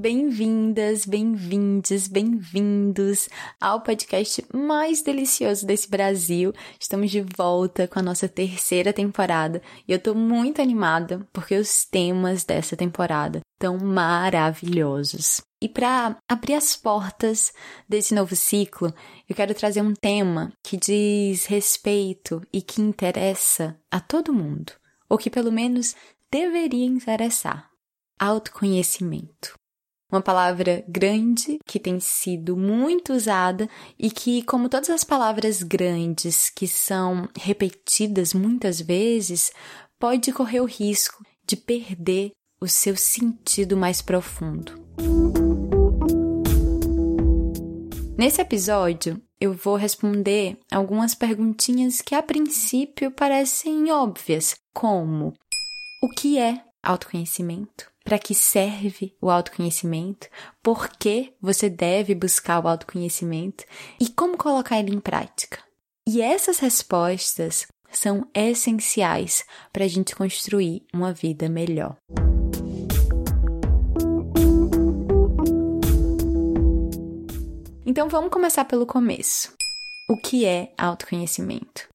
Bem-vindas, bem-vindes, bem-vindos ao podcast mais delicioso desse Brasil. Estamos de volta com a nossa terceira temporada e eu tô muito animada porque os temas dessa temporada estão maravilhosos. E para abrir as portas desse novo ciclo, eu quero trazer um tema que diz respeito e que interessa a todo mundo, ou que pelo menos deveria interessar: autoconhecimento uma palavra grande que tem sido muito usada e que, como todas as palavras grandes que são repetidas muitas vezes, pode correr o risco de perder o seu sentido mais profundo. Nesse episódio, eu vou responder algumas perguntinhas que a princípio parecem óbvias, como: o que é autoconhecimento? Para que serve o autoconhecimento, por que você deve buscar o autoconhecimento e como colocar ele em prática. E essas respostas são essenciais para a gente construir uma vida melhor. Então vamos começar pelo começo. O que é autoconhecimento?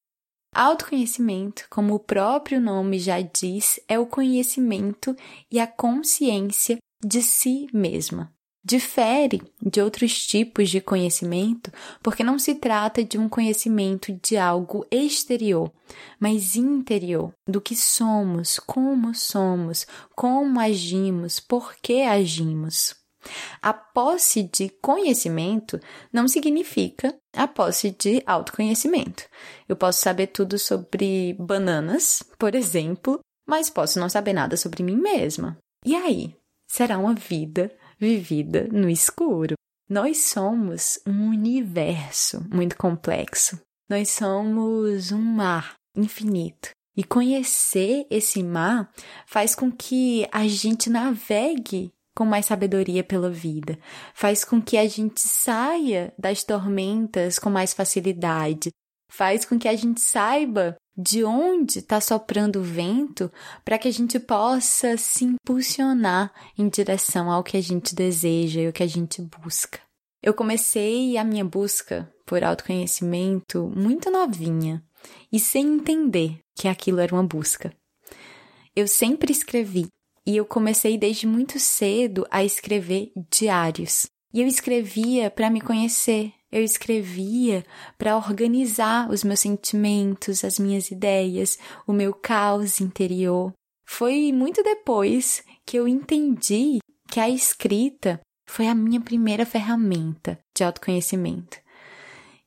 Autoconhecimento, como o próprio nome já diz, é o conhecimento e a consciência de si mesma. Difere de outros tipos de conhecimento porque não se trata de um conhecimento de algo exterior, mas interior, do que somos, como somos, como agimos, por que agimos. A posse de conhecimento não significa a posse de autoconhecimento. Eu posso saber tudo sobre bananas, por exemplo, mas posso não saber nada sobre mim mesma. E aí? Será uma vida vivida no escuro. Nós somos um universo muito complexo. Nós somos um mar infinito. E conhecer esse mar faz com que a gente navegue com mais sabedoria pela vida, faz com que a gente saia das tormentas com mais facilidade, faz com que a gente saiba de onde está soprando o vento para que a gente possa se impulsionar em direção ao que a gente deseja e o que a gente busca. Eu comecei a minha busca por autoconhecimento muito novinha e sem entender que aquilo era uma busca. Eu sempre escrevi e eu comecei desde muito cedo a escrever diários. E eu escrevia para me conhecer, eu escrevia para organizar os meus sentimentos, as minhas ideias, o meu caos interior. Foi muito depois que eu entendi que a escrita foi a minha primeira ferramenta de autoconhecimento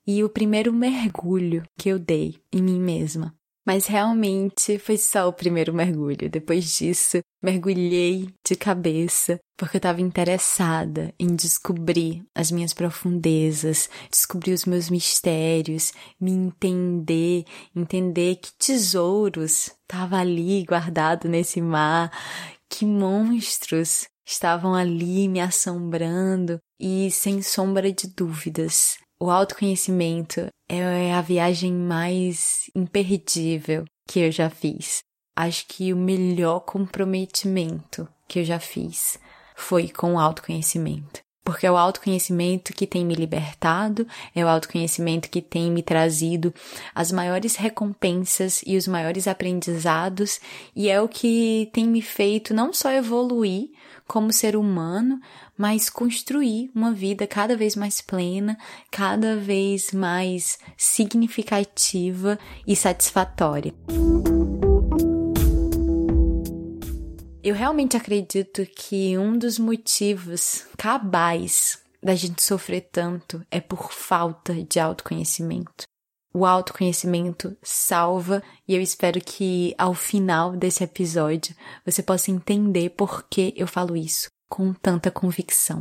e o primeiro mergulho que eu dei em mim mesma. Mas realmente foi só o primeiro mergulho. Depois disso, mergulhei de cabeça, porque eu estava interessada em descobrir as minhas profundezas, descobrir os meus mistérios, me entender, entender que tesouros estavam ali guardado nesse mar, que monstros estavam ali me assombrando e sem sombra de dúvidas, o autoconhecimento é a viagem mais imperdível que eu já fiz. Acho que o melhor comprometimento que eu já fiz foi com o autoconhecimento. Porque é o autoconhecimento que tem me libertado, é o autoconhecimento que tem me trazido as maiores recompensas e os maiores aprendizados, e é o que tem me feito não só evoluir como ser humano, mas construir uma vida cada vez mais plena, cada vez mais significativa e satisfatória. Eu realmente acredito que um dos motivos cabais da gente sofrer tanto é por falta de autoconhecimento. O autoconhecimento salva e eu espero que ao final desse episódio você possa entender por que eu falo isso com tanta convicção.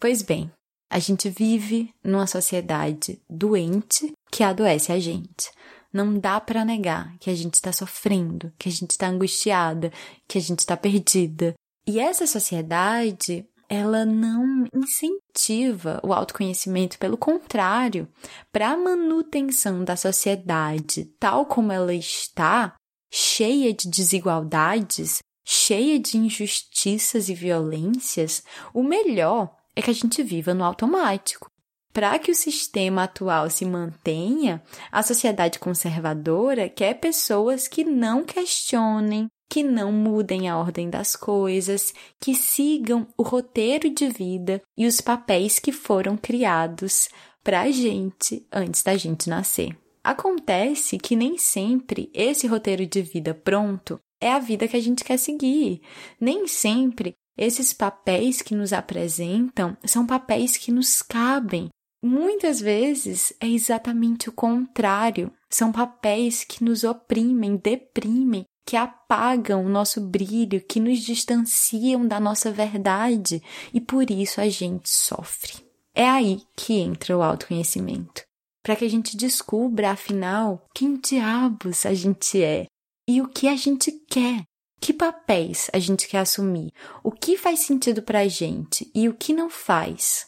Pois bem, a gente vive numa sociedade doente que adoece a gente. Não dá para negar que a gente está sofrendo, que a gente está angustiada, que a gente está perdida. E essa sociedade, ela não incentiva o autoconhecimento, pelo contrário, para a manutenção da sociedade tal como ela está, cheia de desigualdades, cheia de injustiças e violências, o melhor é que a gente viva no automático. Para que o sistema atual se mantenha, a sociedade conservadora quer pessoas que não questionem, que não mudem a ordem das coisas, que sigam o roteiro de vida e os papéis que foram criados para a gente antes da gente nascer. Acontece que nem sempre esse roteiro de vida pronto é a vida que a gente quer seguir. Nem sempre esses papéis que nos apresentam são papéis que nos cabem. Muitas vezes é exatamente o contrário. São papéis que nos oprimem, deprimem, que apagam o nosso brilho, que nos distanciam da nossa verdade e por isso a gente sofre. É aí que entra o autoconhecimento. Para que a gente descubra, afinal, quem diabos a gente é e o que a gente quer. Que papéis a gente quer assumir? O que faz sentido para a gente e o que não faz?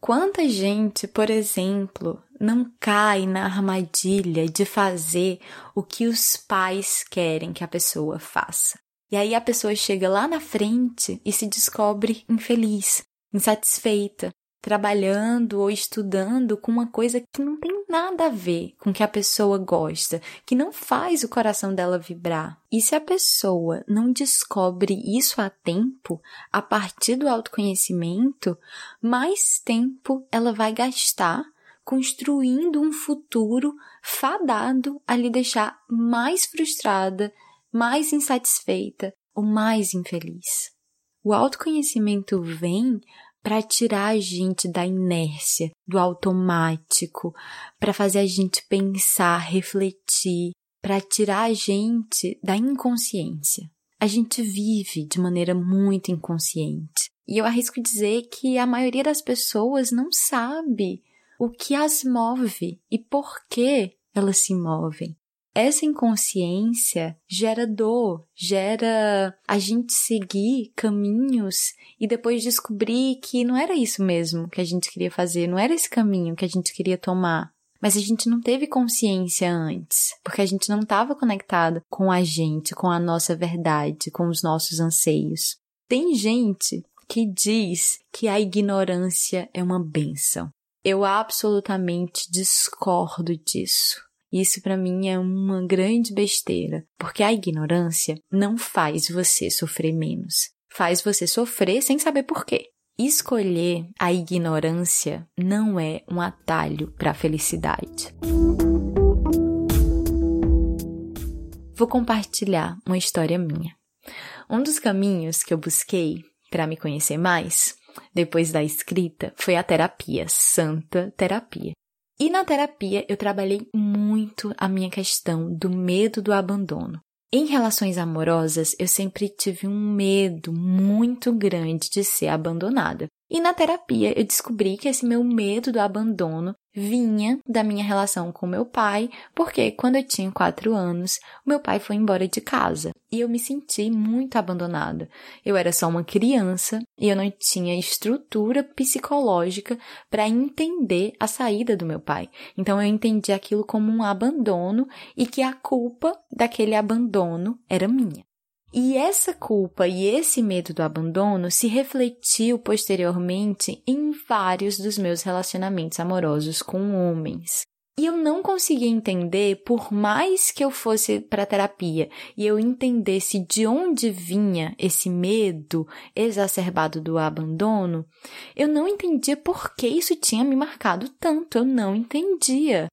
Quanta gente, por exemplo, não cai na armadilha de fazer o que os pais querem que a pessoa faça? E aí a pessoa chega lá na frente e se descobre infeliz, insatisfeita, trabalhando ou estudando com uma coisa que não tem nada a ver com o que a pessoa gosta, que não faz o coração dela vibrar. E se a pessoa não descobre isso a tempo, a partir do autoconhecimento, mais tempo ela vai gastar construindo um futuro fadado a lhe deixar mais frustrada, mais insatisfeita ou mais infeliz. O autoconhecimento vem para tirar a gente da inércia, do automático, para fazer a gente pensar, refletir, para tirar a gente da inconsciência. A gente vive de maneira muito inconsciente. E eu arrisco dizer que a maioria das pessoas não sabe o que as move e por que elas se movem essa inconsciência gera dor, gera a gente seguir caminhos e depois descobrir que não era isso mesmo que a gente queria fazer, não era esse caminho que a gente queria tomar. Mas a gente não teve consciência antes, porque a gente não estava conectado com a gente, com a nossa verdade, com os nossos anseios. Tem gente que diz que a ignorância é uma benção. Eu absolutamente discordo disso. Isso para mim é uma grande besteira, porque a ignorância não faz você sofrer menos, faz você sofrer sem saber por quê. Escolher a ignorância não é um atalho para a felicidade. Vou compartilhar uma história minha. Um dos caminhos que eu busquei para me conhecer mais, depois da escrita, foi a terapia, santa terapia. E na terapia eu trabalhei muito a minha questão do medo do abandono. Em relações amorosas, eu sempre tive um medo muito grande de ser abandonada. E na terapia eu descobri que esse meu medo do abandono vinha da minha relação com meu pai, porque quando eu tinha quatro anos, meu pai foi embora de casa e eu me senti muito abandonada. Eu era só uma criança e eu não tinha estrutura psicológica para entender a saída do meu pai. Então eu entendi aquilo como um abandono e que a culpa daquele abandono era minha. E essa culpa e esse medo do abandono se refletiu posteriormente em vários dos meus relacionamentos amorosos com homens. E eu não conseguia entender, por mais que eu fosse para terapia e eu entendesse de onde vinha esse medo exacerbado do abandono, eu não entendia por que isso tinha me marcado tanto, eu não entendia.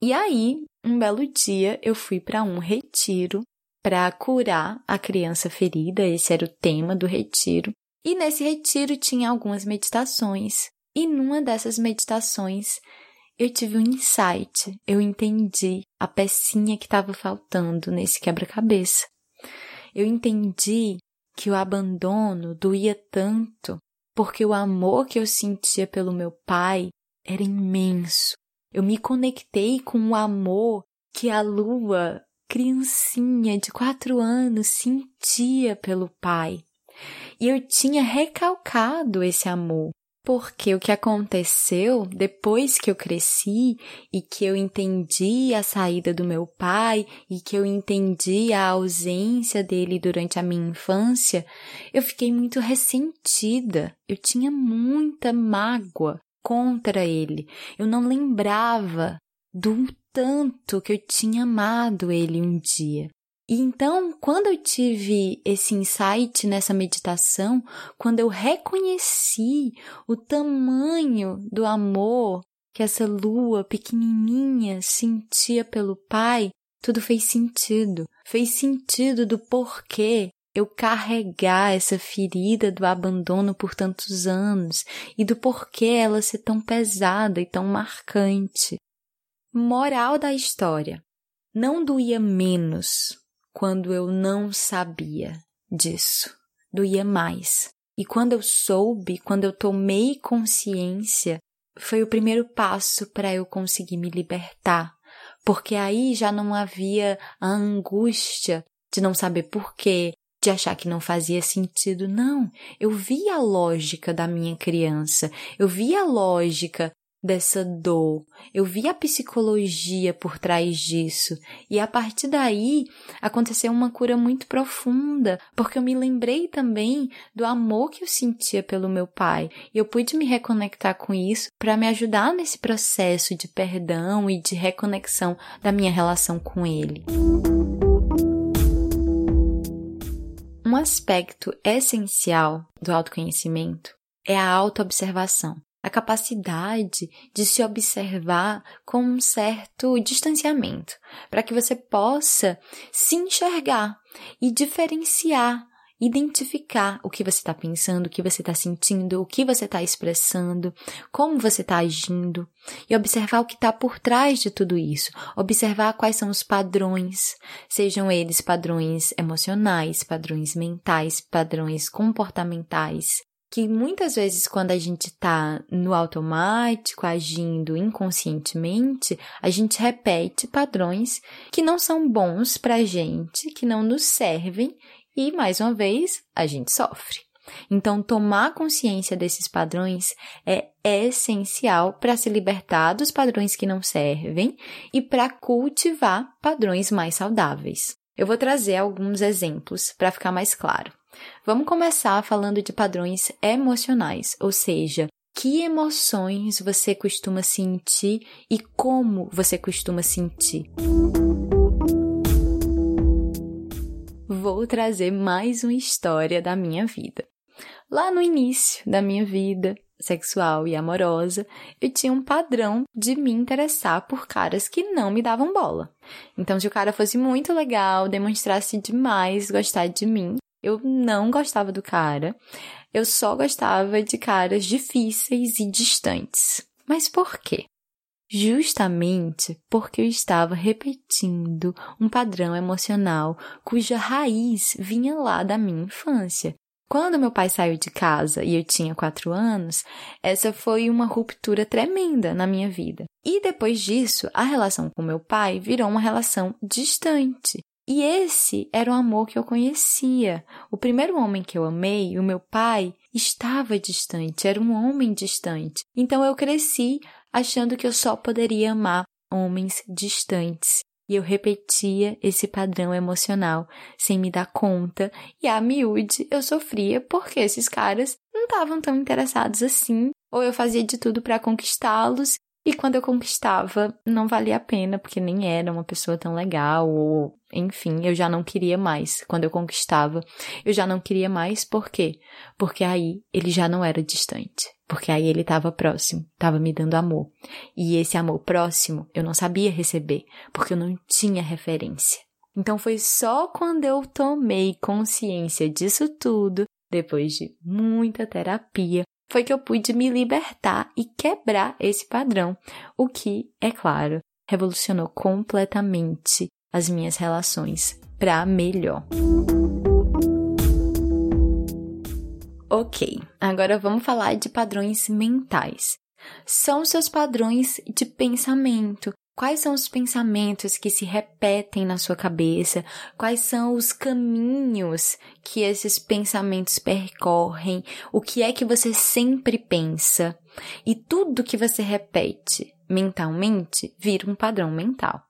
E aí, um belo dia, eu fui para um retiro para curar a criança ferida, esse era o tema do retiro. E nesse retiro tinha algumas meditações. E numa dessas meditações eu tive um insight, eu entendi a pecinha que estava faltando nesse quebra-cabeça. Eu entendi que o abandono doía tanto porque o amor que eu sentia pelo meu pai era imenso. Eu me conectei com o amor que a lua, criancinha de quatro anos, sentia pelo pai. E eu tinha recalcado esse amor. Porque o que aconteceu depois que eu cresci e que eu entendi a saída do meu pai e que eu entendi a ausência dele durante a minha infância, eu fiquei muito ressentida. Eu tinha muita mágoa contra ele. Eu não lembrava do tanto que eu tinha amado ele um dia. E então, quando eu tive esse insight nessa meditação, quando eu reconheci o tamanho do amor que essa lua pequenininha sentia pelo pai, tudo fez sentido. Fez sentido do porquê eu carregar essa ferida do abandono por tantos anos e do porquê ela ser tão pesada e tão marcante. Moral da história: não doía menos quando eu não sabia disso. Doía mais. E quando eu soube, quando eu tomei consciência, foi o primeiro passo para eu conseguir me libertar, porque aí já não havia a angústia de não saber porquê, de achar que não fazia sentido. Não, eu vi a lógica da minha criança, eu vi a lógica dessa dor. Eu vi a psicologia por trás disso e a partir daí aconteceu uma cura muito profunda, porque eu me lembrei também do amor que eu sentia pelo meu pai e eu pude me reconectar com isso para me ajudar nesse processo de perdão e de reconexão da minha relação com ele. Um aspecto essencial do autoconhecimento é a autoobservação a capacidade de se observar com um certo distanciamento, para que você possa se enxergar e diferenciar, identificar o que você está pensando, o que você está sentindo, o que você está expressando, como você está agindo e observar o que está por trás de tudo isso, observar quais são os padrões, sejam eles padrões emocionais, padrões mentais, padrões comportamentais, que muitas vezes quando a gente está no automático, agindo inconscientemente, a gente repete padrões que não são bons para a gente, que não nos servem e, mais uma vez, a gente sofre. Então, tomar consciência desses padrões é essencial para se libertar dos padrões que não servem e para cultivar padrões mais saudáveis. Eu vou trazer alguns exemplos para ficar mais claro. Vamos começar falando de padrões emocionais, ou seja, que emoções você costuma sentir e como você costuma sentir. Vou trazer mais uma história da minha vida. Lá no início da minha vida sexual e amorosa, eu tinha um padrão de me interessar por caras que não me davam bola. Então, se o cara fosse muito legal, demonstrasse demais gostar de mim, eu não gostava do cara. Eu só gostava de caras difíceis e distantes. Mas por quê? Justamente porque eu estava repetindo um padrão emocional cuja raiz vinha lá da minha infância. Quando meu pai saiu de casa e eu tinha quatro anos, essa foi uma ruptura tremenda na minha vida. E depois disso, a relação com meu pai virou uma relação distante. E esse era o amor que eu conhecia. O primeiro homem que eu amei, o meu pai, estava distante, era um homem distante. Então eu cresci achando que eu só poderia amar homens distantes. E eu repetia esse padrão emocional sem me dar conta. E a miúde eu sofria porque esses caras não estavam tão interessados assim. Ou eu fazia de tudo para conquistá-los e quando eu conquistava, não valia a pena, porque nem era uma pessoa tão legal, ou enfim, eu já não queria mais. Quando eu conquistava, eu já não queria mais, por quê? Porque aí ele já não era distante. Porque aí ele estava próximo, estava me dando amor. E esse amor próximo eu não sabia receber, porque eu não tinha referência. Então foi só quando eu tomei consciência disso tudo, depois de muita terapia, foi que eu pude me libertar e quebrar esse padrão, o que, é claro, revolucionou completamente as minhas relações para melhor. Ok, agora vamos falar de padrões mentais. São seus padrões de pensamento. Quais são os pensamentos que se repetem na sua cabeça? Quais são os caminhos que esses pensamentos percorrem? O que é que você sempre pensa? E tudo que você repete mentalmente vira um padrão mental.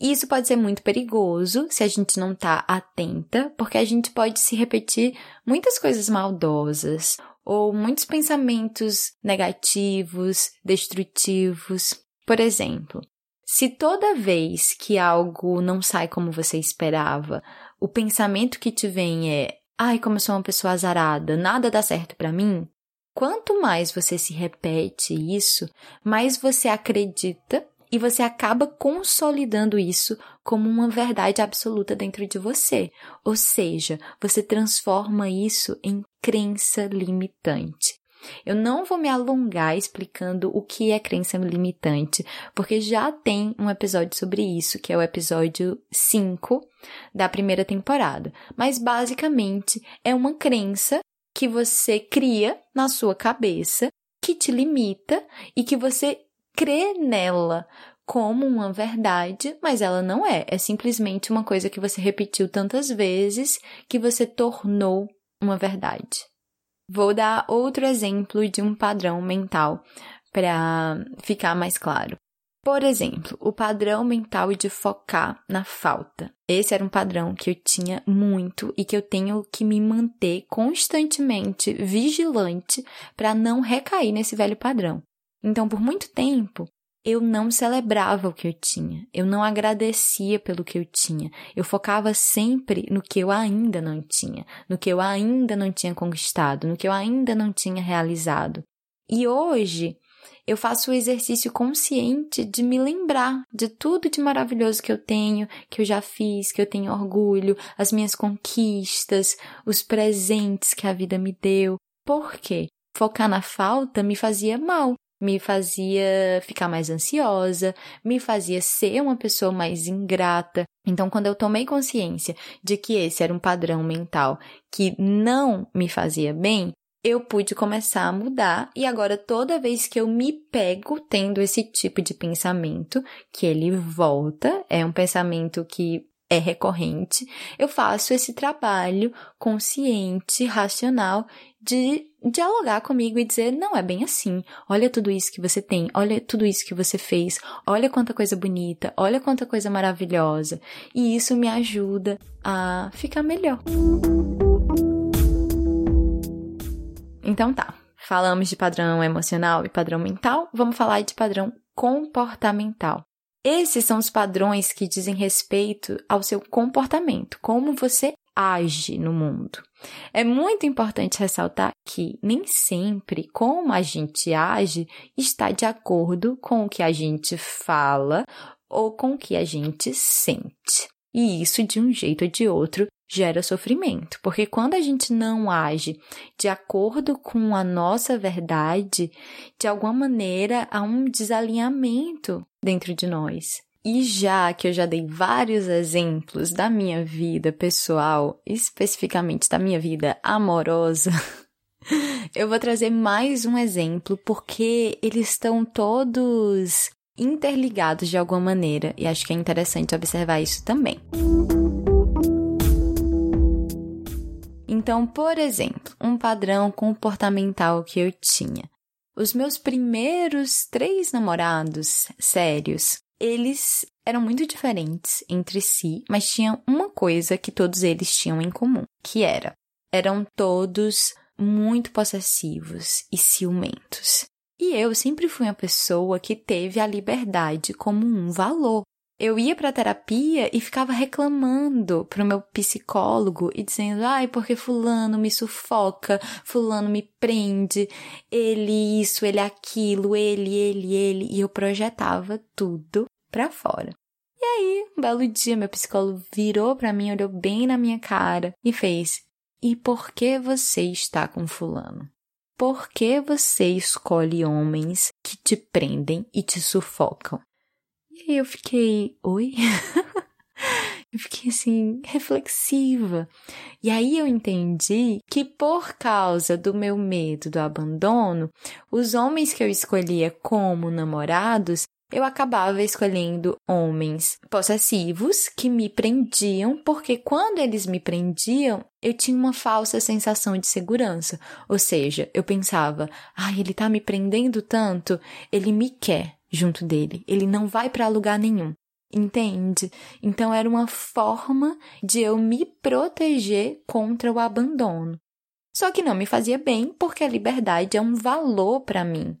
E isso pode ser muito perigoso se a gente não tá atenta, porque a gente pode se repetir muitas coisas maldosas ou muitos pensamentos negativos, destrutivos. Por exemplo, se toda vez que algo não sai como você esperava, o pensamento que te vem é: ai, como eu sou uma pessoa azarada, nada dá certo para mim. Quanto mais você se repete isso, mais você acredita e você acaba consolidando isso como uma verdade absoluta dentro de você. Ou seja, você transforma isso em crença limitante. Eu não vou me alongar explicando o que é crença limitante, porque já tem um episódio sobre isso, que é o episódio 5 da primeira temporada. Mas basicamente é uma crença que você cria na sua cabeça, que te limita e que você crê nela como uma verdade, mas ela não é. É simplesmente uma coisa que você repetiu tantas vezes que você tornou uma verdade. Vou dar outro exemplo de um padrão mental para ficar mais claro. Por exemplo, o padrão mental de focar na falta. Esse era um padrão que eu tinha muito e que eu tenho que me manter constantemente vigilante para não recair nesse velho padrão. Então, por muito tempo, eu não celebrava o que eu tinha, eu não agradecia pelo que eu tinha, eu focava sempre no que eu ainda não tinha, no que eu ainda não tinha conquistado, no que eu ainda não tinha realizado. E hoje eu faço o exercício consciente de me lembrar de tudo de maravilhoso que eu tenho, que eu já fiz, que eu tenho orgulho, as minhas conquistas, os presentes que a vida me deu. Por quê? Focar na falta me fazia mal, me fazia ficar mais ansiosa, me fazia ser uma pessoa mais ingrata. Então, quando eu tomei consciência de que esse era um padrão mental que não me fazia bem, eu pude começar a mudar e agora toda vez que eu me pego tendo esse tipo de pensamento, que ele volta, é um pensamento que é recorrente, eu faço esse trabalho consciente, racional de dialogar comigo e dizer: não é bem assim. Olha tudo isso que você tem, olha tudo isso que você fez, olha quanta coisa bonita, olha quanta coisa maravilhosa. E isso me ajuda a ficar melhor. Então tá. Falamos de padrão emocional e padrão mental, vamos falar de padrão comportamental. Esses são os padrões que dizem respeito ao seu comportamento, como você age no mundo. É muito importante ressaltar que nem sempre como a gente age está de acordo com o que a gente fala ou com o que a gente sente. E isso, de um jeito ou de outro, gera sofrimento, porque quando a gente não age de acordo com a nossa verdade, de alguma maneira há um desalinhamento dentro de nós. E já que eu já dei vários exemplos da minha vida pessoal, especificamente da minha vida amorosa, eu vou trazer mais um exemplo porque eles estão todos interligados de alguma maneira e acho que é interessante observar isso também. Então, por exemplo, um padrão comportamental que eu tinha. Os meus primeiros três namorados sérios eles eram muito diferentes entre si, mas tinham uma coisa que todos eles tinham em comum, que era eram todos muito possessivos e ciumentos. E eu sempre fui uma pessoa que teve a liberdade como um valor. Eu ia para terapia e ficava reclamando pro meu psicólogo e dizendo: "Ai, porque fulano me sufoca, fulano me prende, ele isso, ele aquilo, ele, ele, ele", e eu projetava tudo para fora. E aí, um belo dia, meu psicólogo virou para mim, olhou bem na minha cara e fez: E por que você está com Fulano? Por que você escolhe homens que te prendem e te sufocam? E aí eu fiquei: Oi? Eu fiquei assim, reflexiva. E aí eu entendi que por causa do meu medo do abandono, os homens que eu escolhia como namorados, eu acabava escolhendo homens possessivos que me prendiam, porque quando eles me prendiam, eu tinha uma falsa sensação de segurança. Ou seja, eu pensava, ai, ele tá me prendendo tanto, ele me quer junto dele, ele não vai para lugar nenhum. Entende? Então era uma forma de eu me proteger contra o abandono. Só que não me fazia bem porque a liberdade é um valor para mim.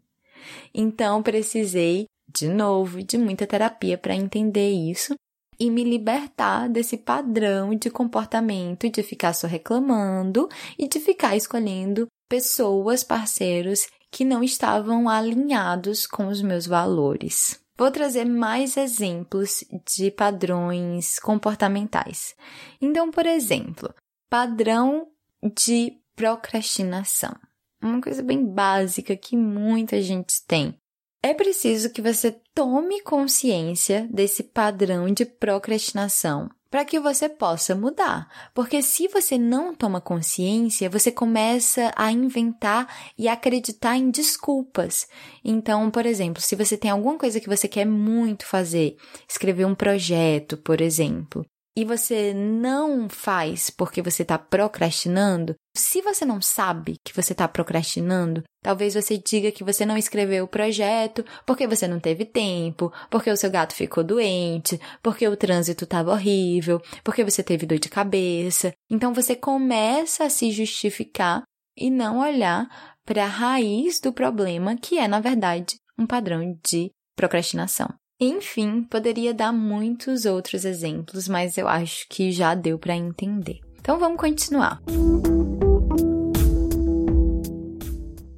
Então precisei, de novo, de muita terapia para entender isso e me libertar desse padrão de comportamento de ficar só reclamando e de ficar escolhendo pessoas, parceiros que não estavam alinhados com os meus valores. Vou trazer mais exemplos de padrões comportamentais. Então, por exemplo, padrão de procrastinação. Uma coisa bem básica que muita gente tem. É preciso que você tome consciência desse padrão de procrastinação para que você possa mudar. Porque se você não toma consciência, você começa a inventar e acreditar em desculpas. Então, por exemplo, se você tem alguma coisa que você quer muito fazer, escrever um projeto, por exemplo, e você não faz porque você está procrastinando, se você não sabe que você está procrastinando, talvez você diga que você não escreveu o projeto porque você não teve tempo, porque o seu gato ficou doente, porque o trânsito estava horrível, porque você teve dor de cabeça. Então você começa a se justificar e não olhar para a raiz do problema, que é, na verdade, um padrão de procrastinação. Enfim, poderia dar muitos outros exemplos, mas eu acho que já deu para entender. Então vamos continuar.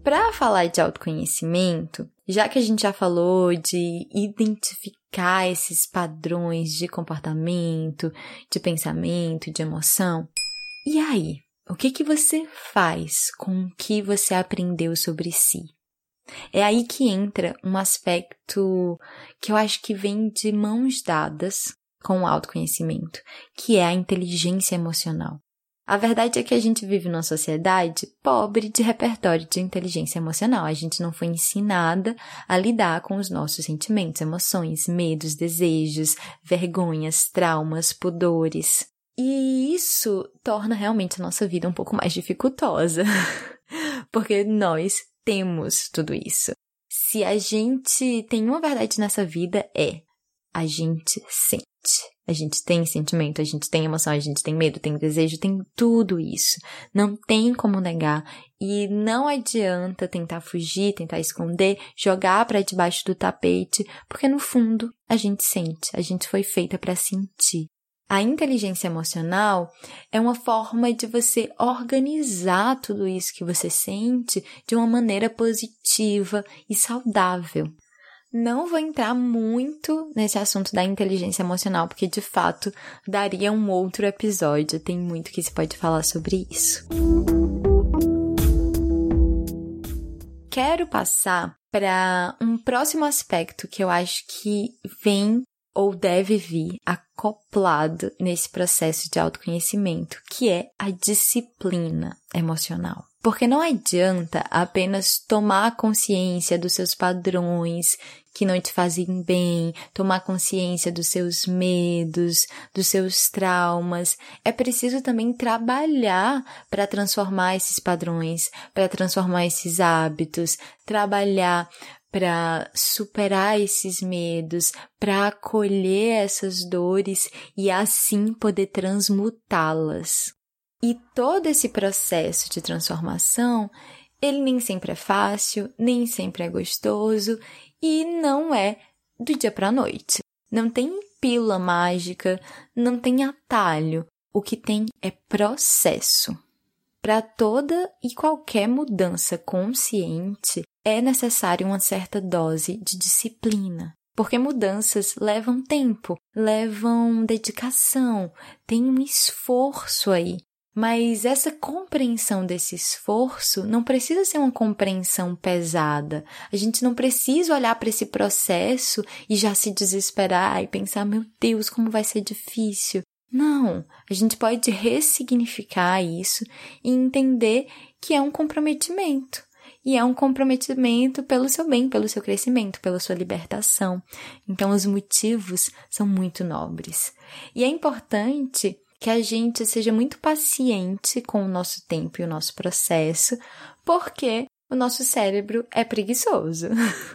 Para falar de autoconhecimento, já que a gente já falou de identificar esses padrões de comportamento, de pensamento, de emoção, e aí? O que que você faz com o que você aprendeu sobre si? É aí que entra um aspecto que eu acho que vem de mãos dadas com o autoconhecimento, que é a inteligência emocional. A verdade é que a gente vive numa sociedade pobre de repertório de inteligência emocional. A gente não foi ensinada a lidar com os nossos sentimentos, emoções, medos, desejos, vergonhas, traumas, pudores. E isso torna realmente a nossa vida um pouco mais dificultosa. Porque nós temos tudo isso. Se a gente tem uma verdade nessa vida é a gente sente. A gente tem sentimento, a gente tem emoção, a gente tem medo, tem desejo, tem tudo isso. Não tem como negar e não adianta tentar fugir, tentar esconder, jogar para debaixo do tapete, porque no fundo a gente sente, a gente foi feita para sentir. A inteligência emocional é uma forma de você organizar tudo isso que você sente de uma maneira positiva e saudável. Não vou entrar muito nesse assunto da inteligência emocional, porque de fato daria um outro episódio, tem muito que se pode falar sobre isso. Quero passar para um próximo aspecto que eu acho que vem ou deve vir acoplado nesse processo de autoconhecimento, que é a disciplina emocional. Porque não adianta apenas tomar consciência dos seus padrões que não te fazem bem, tomar consciência dos seus medos, dos seus traumas. É preciso também trabalhar para transformar esses padrões, para transformar esses hábitos, trabalhar para superar esses medos, para acolher essas dores e assim poder transmutá-las. E todo esse processo de transformação, ele nem sempre é fácil, nem sempre é gostoso e não é do dia para a noite. Não tem pílula mágica, não tem atalho. O que tem é processo. Para toda e qualquer mudança consciente, é necessária uma certa dose de disciplina. Porque mudanças levam tempo, levam dedicação, tem um esforço aí. Mas essa compreensão desse esforço não precisa ser uma compreensão pesada. A gente não precisa olhar para esse processo e já se desesperar e pensar, meu Deus, como vai ser difícil. Não, a gente pode ressignificar isso e entender que é um comprometimento. E é um comprometimento pelo seu bem, pelo seu crescimento, pela sua libertação. Então, os motivos são muito nobres. E é importante que a gente seja muito paciente com o nosso tempo e o nosso processo, porque o nosso cérebro é preguiçoso.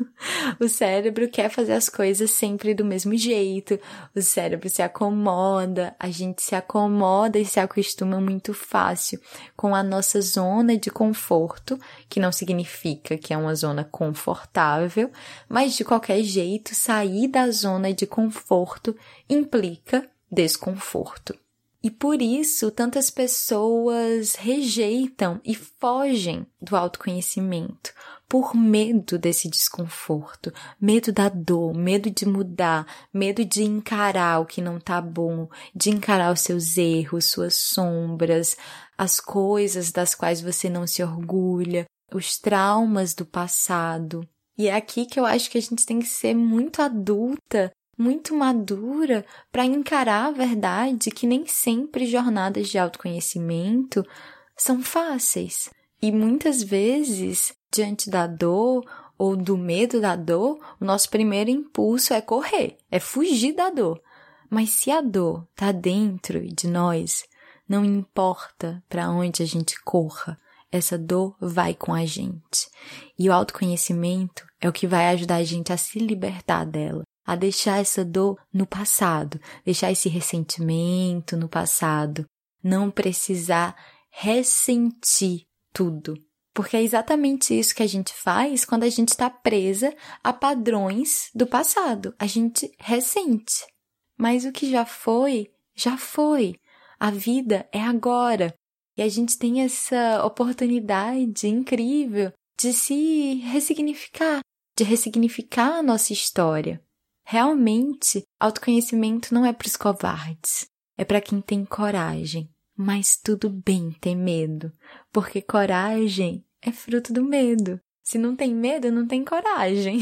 o cérebro quer fazer as coisas sempre do mesmo jeito. O cérebro se acomoda, a gente se acomoda e se acostuma muito fácil com a nossa zona de conforto, que não significa que é uma zona confortável, mas de qualquer jeito, sair da zona de conforto implica desconforto. E por isso tantas pessoas rejeitam e fogem do autoconhecimento por medo desse desconforto, medo da dor, medo de mudar, medo de encarar o que não tá bom, de encarar os seus erros, suas sombras, as coisas das quais você não se orgulha, os traumas do passado. E é aqui que eu acho que a gente tem que ser muito adulta muito madura para encarar a verdade que nem sempre jornadas de autoconhecimento são fáceis. E muitas vezes, diante da dor ou do medo da dor, o nosso primeiro impulso é correr, é fugir da dor. Mas se a dor está dentro de nós, não importa para onde a gente corra, essa dor vai com a gente. E o autoconhecimento é o que vai ajudar a gente a se libertar dela a deixar essa dor no passado, deixar esse ressentimento no passado, não precisar ressentir tudo. Porque é exatamente isso que a gente faz quando a gente está presa a padrões do passado. A gente ressente. Mas o que já foi, já foi. A vida é agora. E a gente tem essa oportunidade incrível de se ressignificar, de ressignificar a nossa história. Realmente, autoconhecimento não é para os covardes, é para quem tem coragem. Mas tudo bem ter medo, porque coragem é fruto do medo. Se não tem medo, não tem coragem.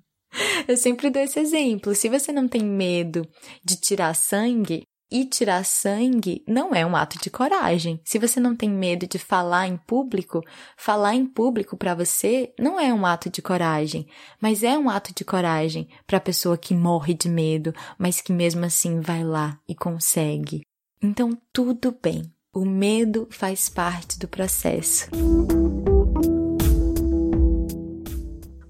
Eu sempre dou esse exemplo. Se você não tem medo de tirar sangue, e tirar sangue não é um ato de coragem. Se você não tem medo de falar em público, falar em público para você não é um ato de coragem, mas é um ato de coragem para a pessoa que morre de medo, mas que mesmo assim vai lá e consegue. Então tudo bem. O medo faz parte do processo.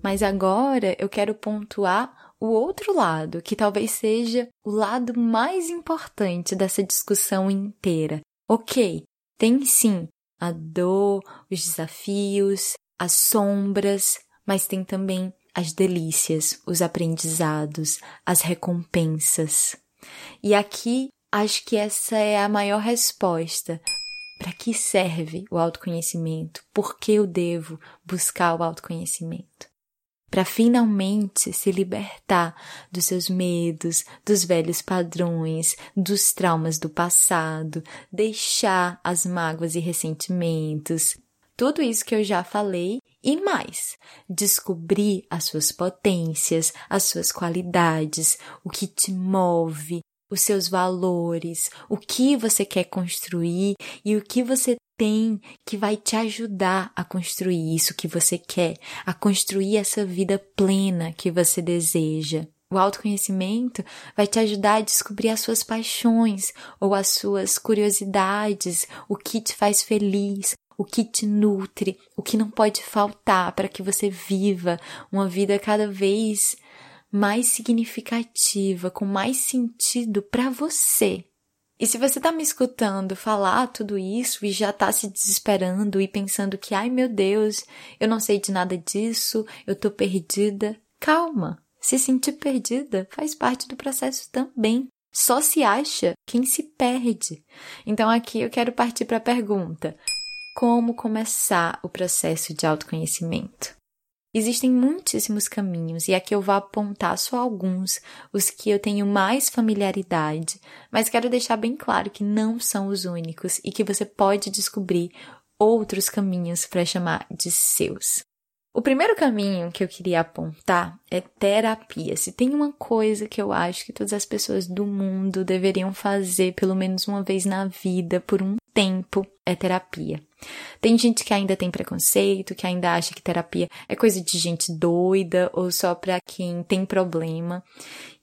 Mas agora eu quero pontuar o outro lado, que talvez seja o lado mais importante dessa discussão inteira. Ok, tem sim a dor, os desafios, as sombras, mas tem também as delícias, os aprendizados, as recompensas. E aqui acho que essa é a maior resposta. Para que serve o autoconhecimento? Por que eu devo buscar o autoconhecimento? Para finalmente se libertar dos seus medos, dos velhos padrões, dos traumas do passado, deixar as mágoas e ressentimentos, tudo isso que eu já falei e mais. Descobrir as suas potências, as suas qualidades, o que te move, os seus valores, o que você quer construir e o que você tem que vai te ajudar a construir isso que você quer, a construir essa vida plena que você deseja. O autoconhecimento vai te ajudar a descobrir as suas paixões ou as suas curiosidades, o que te faz feliz, o que te nutre, o que não pode faltar para que você viva uma vida cada vez mais significativa, com mais sentido para você. E se você tá me escutando falar tudo isso e já tá se desesperando e pensando que, ai meu Deus, eu não sei de nada disso, eu tô perdida, calma. Se sentir perdida faz parte do processo também. Só se acha quem se perde. Então aqui eu quero partir para a pergunta: como começar o processo de autoconhecimento? Existem muitíssimos caminhos e aqui eu vou apontar só alguns, os que eu tenho mais familiaridade, mas quero deixar bem claro que não são os únicos e que você pode descobrir outros caminhos para chamar de seus. O primeiro caminho que eu queria apontar é terapia. Se tem uma coisa que eu acho que todas as pessoas do mundo deveriam fazer pelo menos uma vez na vida, por um tempo, é terapia. Tem gente que ainda tem preconceito, que ainda acha que terapia é coisa de gente doida ou só para quem tem problema.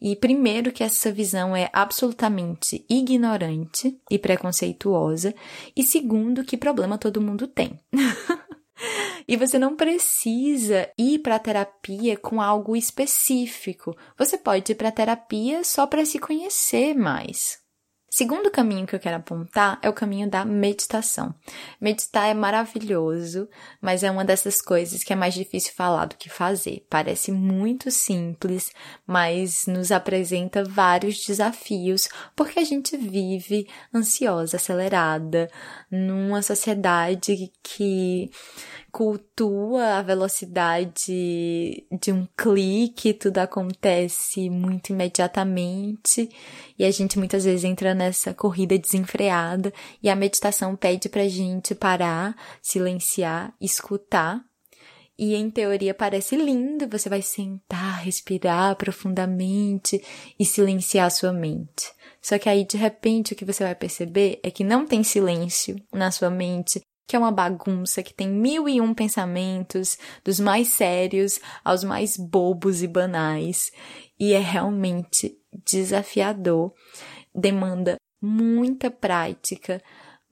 E primeiro que essa visão é absolutamente ignorante e preconceituosa, e segundo que problema todo mundo tem. E você não precisa ir para terapia com algo específico. Você pode ir para terapia só para se conhecer mais. Segundo caminho que eu quero apontar é o caminho da meditação. Meditar é maravilhoso, mas é uma dessas coisas que é mais difícil falar do que fazer. Parece muito simples, mas nos apresenta vários desafios, porque a gente vive ansiosa, acelerada, numa sociedade que cultua a velocidade de um clique, tudo acontece muito imediatamente e a gente muitas vezes entra nessa corrida desenfreada e a meditação pede pra gente parar, silenciar, escutar. E em teoria parece lindo, você vai sentar, respirar profundamente e silenciar a sua mente. Só que aí de repente o que você vai perceber é que não tem silêncio na sua mente que é uma bagunça, que tem mil e um pensamentos, dos mais sérios aos mais bobos e banais, e é realmente desafiador, demanda muita prática,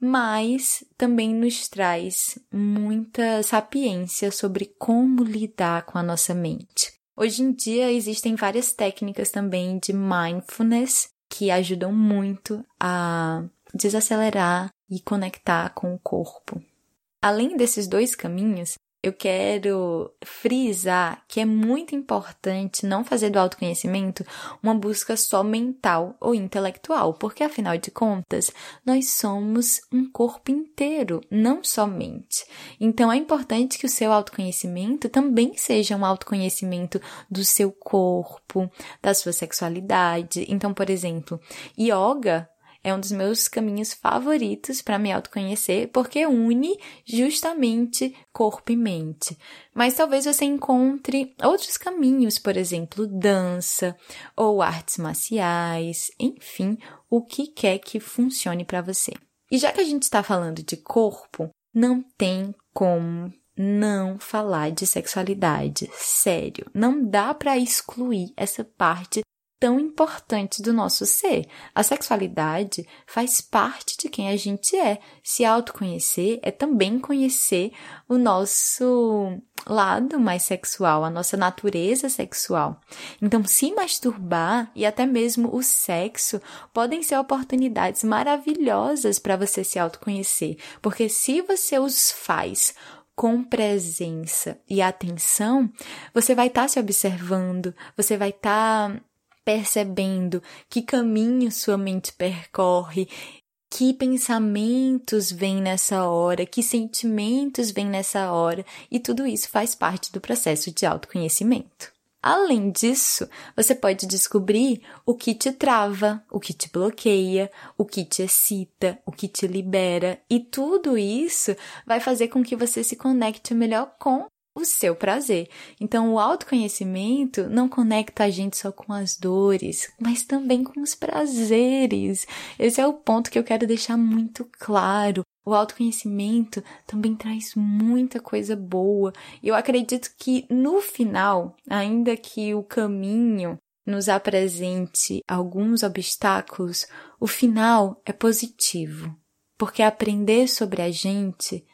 mas também nos traz muita sapiência sobre como lidar com a nossa mente. Hoje em dia existem várias técnicas também de mindfulness que ajudam muito a desacelerar e conectar com o corpo. Além desses dois caminhos, eu quero frisar que é muito importante não fazer do autoconhecimento uma busca só mental ou intelectual, porque afinal de contas, nós somos um corpo inteiro, não só mente. Então é importante que o seu autoconhecimento também seja um autoconhecimento do seu corpo, da sua sexualidade. Então, por exemplo, yoga é um dos meus caminhos favoritos para me autoconhecer, porque une justamente corpo e mente. Mas talvez você encontre outros caminhos, por exemplo, dança ou artes marciais, enfim, o que quer que funcione para você. E já que a gente está falando de corpo, não tem como não falar de sexualidade. Sério, não dá para excluir essa parte tão importante do nosso ser. A sexualidade faz parte de quem a gente é. Se autoconhecer é também conhecer o nosso lado mais sexual, a nossa natureza sexual. Então, se masturbar e até mesmo o sexo podem ser oportunidades maravilhosas para você se autoconhecer, porque se você os faz com presença e atenção, você vai estar tá se observando, você vai estar tá percebendo que caminho sua mente percorre, que pensamentos vêm nessa hora, que sentimentos vêm nessa hora, e tudo isso faz parte do processo de autoconhecimento. Além disso, você pode descobrir o que te trava, o que te bloqueia, o que te excita, o que te libera, e tudo isso vai fazer com que você se conecte melhor com o seu prazer. Então, o autoconhecimento não conecta a gente só com as dores, mas também com os prazeres. Esse é o ponto que eu quero deixar muito claro. O autoconhecimento também traz muita coisa boa. E eu acredito que no final, ainda que o caminho nos apresente alguns obstáculos, o final é positivo. Porque aprender sobre a gente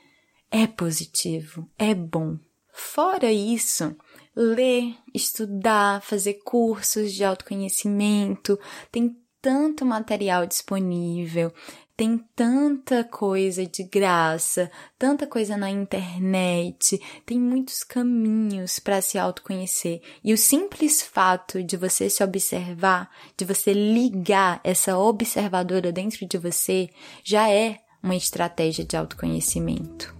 é positivo, é bom. Fora isso, ler, estudar, fazer cursos de autoconhecimento, tem tanto material disponível, tem tanta coisa de graça, tanta coisa na internet, tem muitos caminhos para se autoconhecer. E o simples fato de você se observar, de você ligar essa observadora dentro de você, já é uma estratégia de autoconhecimento.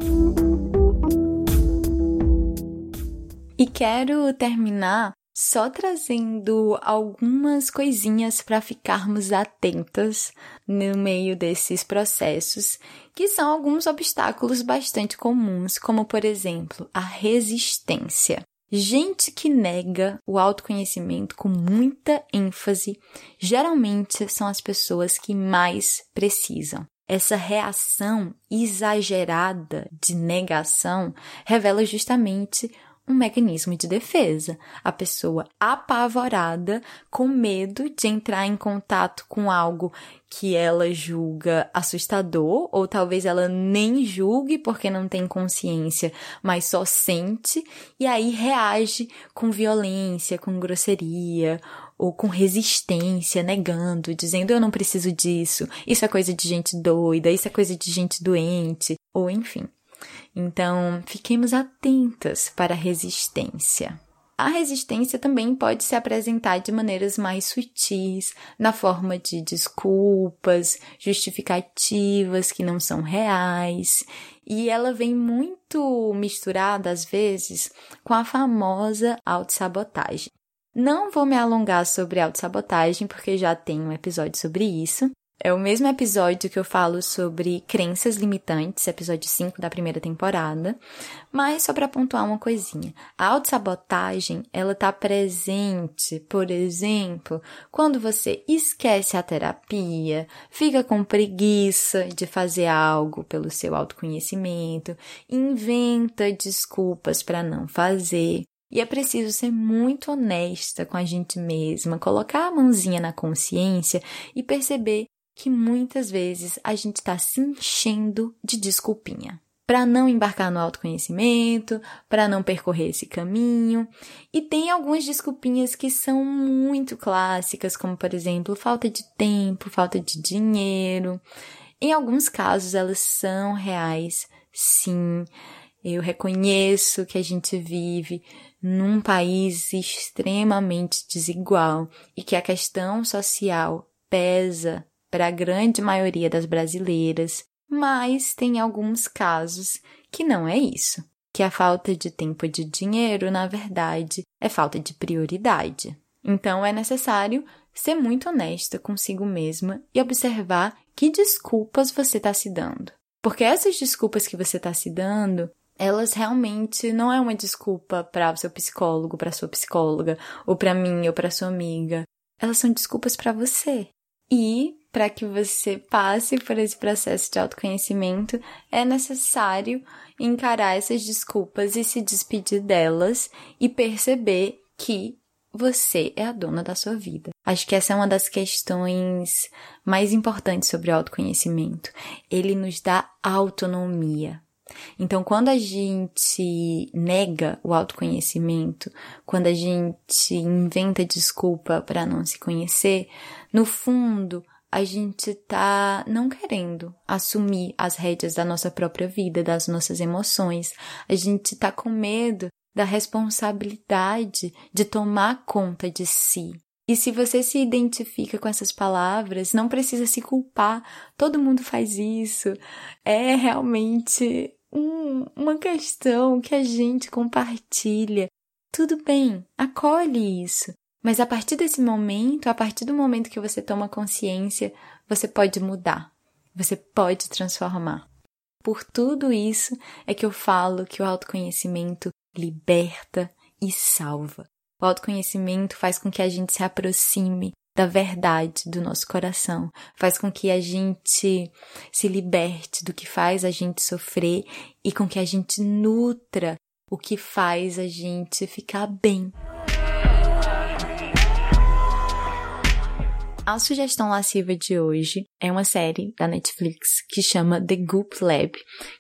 E quero terminar só trazendo algumas coisinhas para ficarmos atentas no meio desses processos, que são alguns obstáculos bastante comuns, como por exemplo, a resistência. Gente que nega o autoconhecimento com muita ênfase geralmente são as pessoas que mais precisam. Essa reação exagerada de negação revela justamente um mecanismo de defesa. A pessoa apavorada, com medo de entrar em contato com algo que ela julga assustador, ou talvez ela nem julgue porque não tem consciência, mas só sente, e aí reage com violência, com grosseria, ou com resistência, negando, dizendo eu não preciso disso, isso é coisa de gente doida, isso é coisa de gente doente, ou enfim. Então, fiquemos atentas para a resistência. A resistência também pode se apresentar de maneiras mais sutis, na forma de desculpas, justificativas que não são reais, e ela vem muito misturada às vezes com a famosa autossabotagem. Não vou me alongar sobre autossabotagem porque já tem um episódio sobre isso, é o mesmo episódio que eu falo sobre crenças limitantes, episódio 5 da primeira temporada, mas só para pontuar uma coisinha. A autossabotagem, ela tá presente, por exemplo, quando você esquece a terapia, fica com preguiça de fazer algo pelo seu autoconhecimento, inventa desculpas para não fazer, e é preciso ser muito honesta com a gente mesma, colocar a mãozinha na consciência e perceber que muitas vezes a gente está se enchendo de desculpinha para não embarcar no autoconhecimento, para não percorrer esse caminho. E tem algumas desculpinhas que são muito clássicas, como por exemplo, falta de tempo, falta de dinheiro. Em alguns casos elas são reais, sim. Eu reconheço que a gente vive num país extremamente desigual e que a questão social pesa para a grande maioria das brasileiras, mas tem alguns casos que não é isso, que a falta de tempo e de dinheiro, na verdade, é falta de prioridade. Então é necessário ser muito honesta consigo mesma e observar que desculpas você está se dando. Porque essas desculpas que você está se dando, elas realmente não é uma desculpa para o seu psicólogo, para sua psicóloga, ou para mim ou para sua amiga. Elas são desculpas para você. E para que você passe por esse processo de autoconhecimento, é necessário encarar essas desculpas e se despedir delas e perceber que você é a dona da sua vida. Acho que essa é uma das questões mais importantes sobre o autoconhecimento. Ele nos dá autonomia. Então, quando a gente nega o autoconhecimento, quando a gente inventa desculpa para não se conhecer, no fundo, a gente tá não querendo assumir as rédeas da nossa própria vida, das nossas emoções. A gente tá com medo da responsabilidade de tomar conta de si. E se você se identifica com essas palavras, não precisa se culpar. Todo mundo faz isso. É realmente um, uma questão que a gente compartilha. Tudo bem, acolhe isso. Mas a partir desse momento, a partir do momento que você toma consciência, você pode mudar, você pode transformar. Por tudo isso é que eu falo que o autoconhecimento liberta e salva. O autoconhecimento faz com que a gente se aproxime da verdade do nosso coração, faz com que a gente se liberte do que faz a gente sofrer e com que a gente nutra o que faz a gente ficar bem. A sugestão lasciva de hoje é uma série da Netflix que chama The Goop Lab,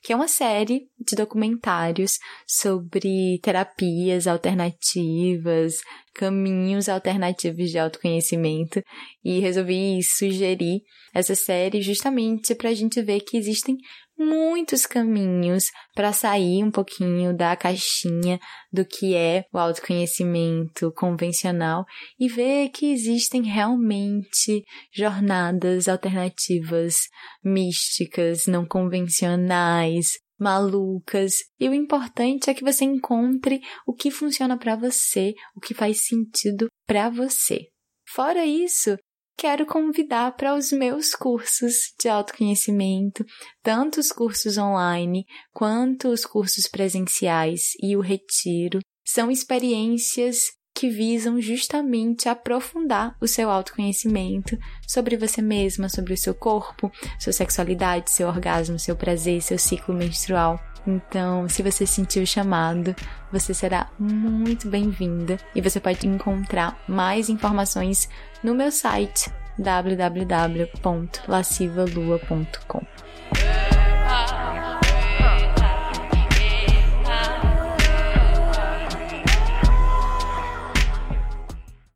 que é uma série de documentários sobre terapias alternativas, caminhos alternativos de autoconhecimento e resolvi sugerir essa série justamente para a gente ver que existem muitos caminhos para sair um pouquinho da caixinha do que é o autoconhecimento convencional e ver que existem realmente jornadas alternativas, místicas, não convencionais, malucas. E o importante é que você encontre o que funciona para você, o que faz sentido para você. Fora isso, quero convidar para os meus cursos de autoconhecimento, tanto os cursos online quanto os cursos presenciais e o retiro. São experiências que visam justamente aprofundar o seu autoconhecimento sobre você mesma, sobre o seu corpo, sua sexualidade, seu orgasmo, seu prazer, seu ciclo menstrual. Então, se você sentiu o chamado, você será muito bem-vinda e você pode encontrar mais informações no meu site www.lascivalua.com.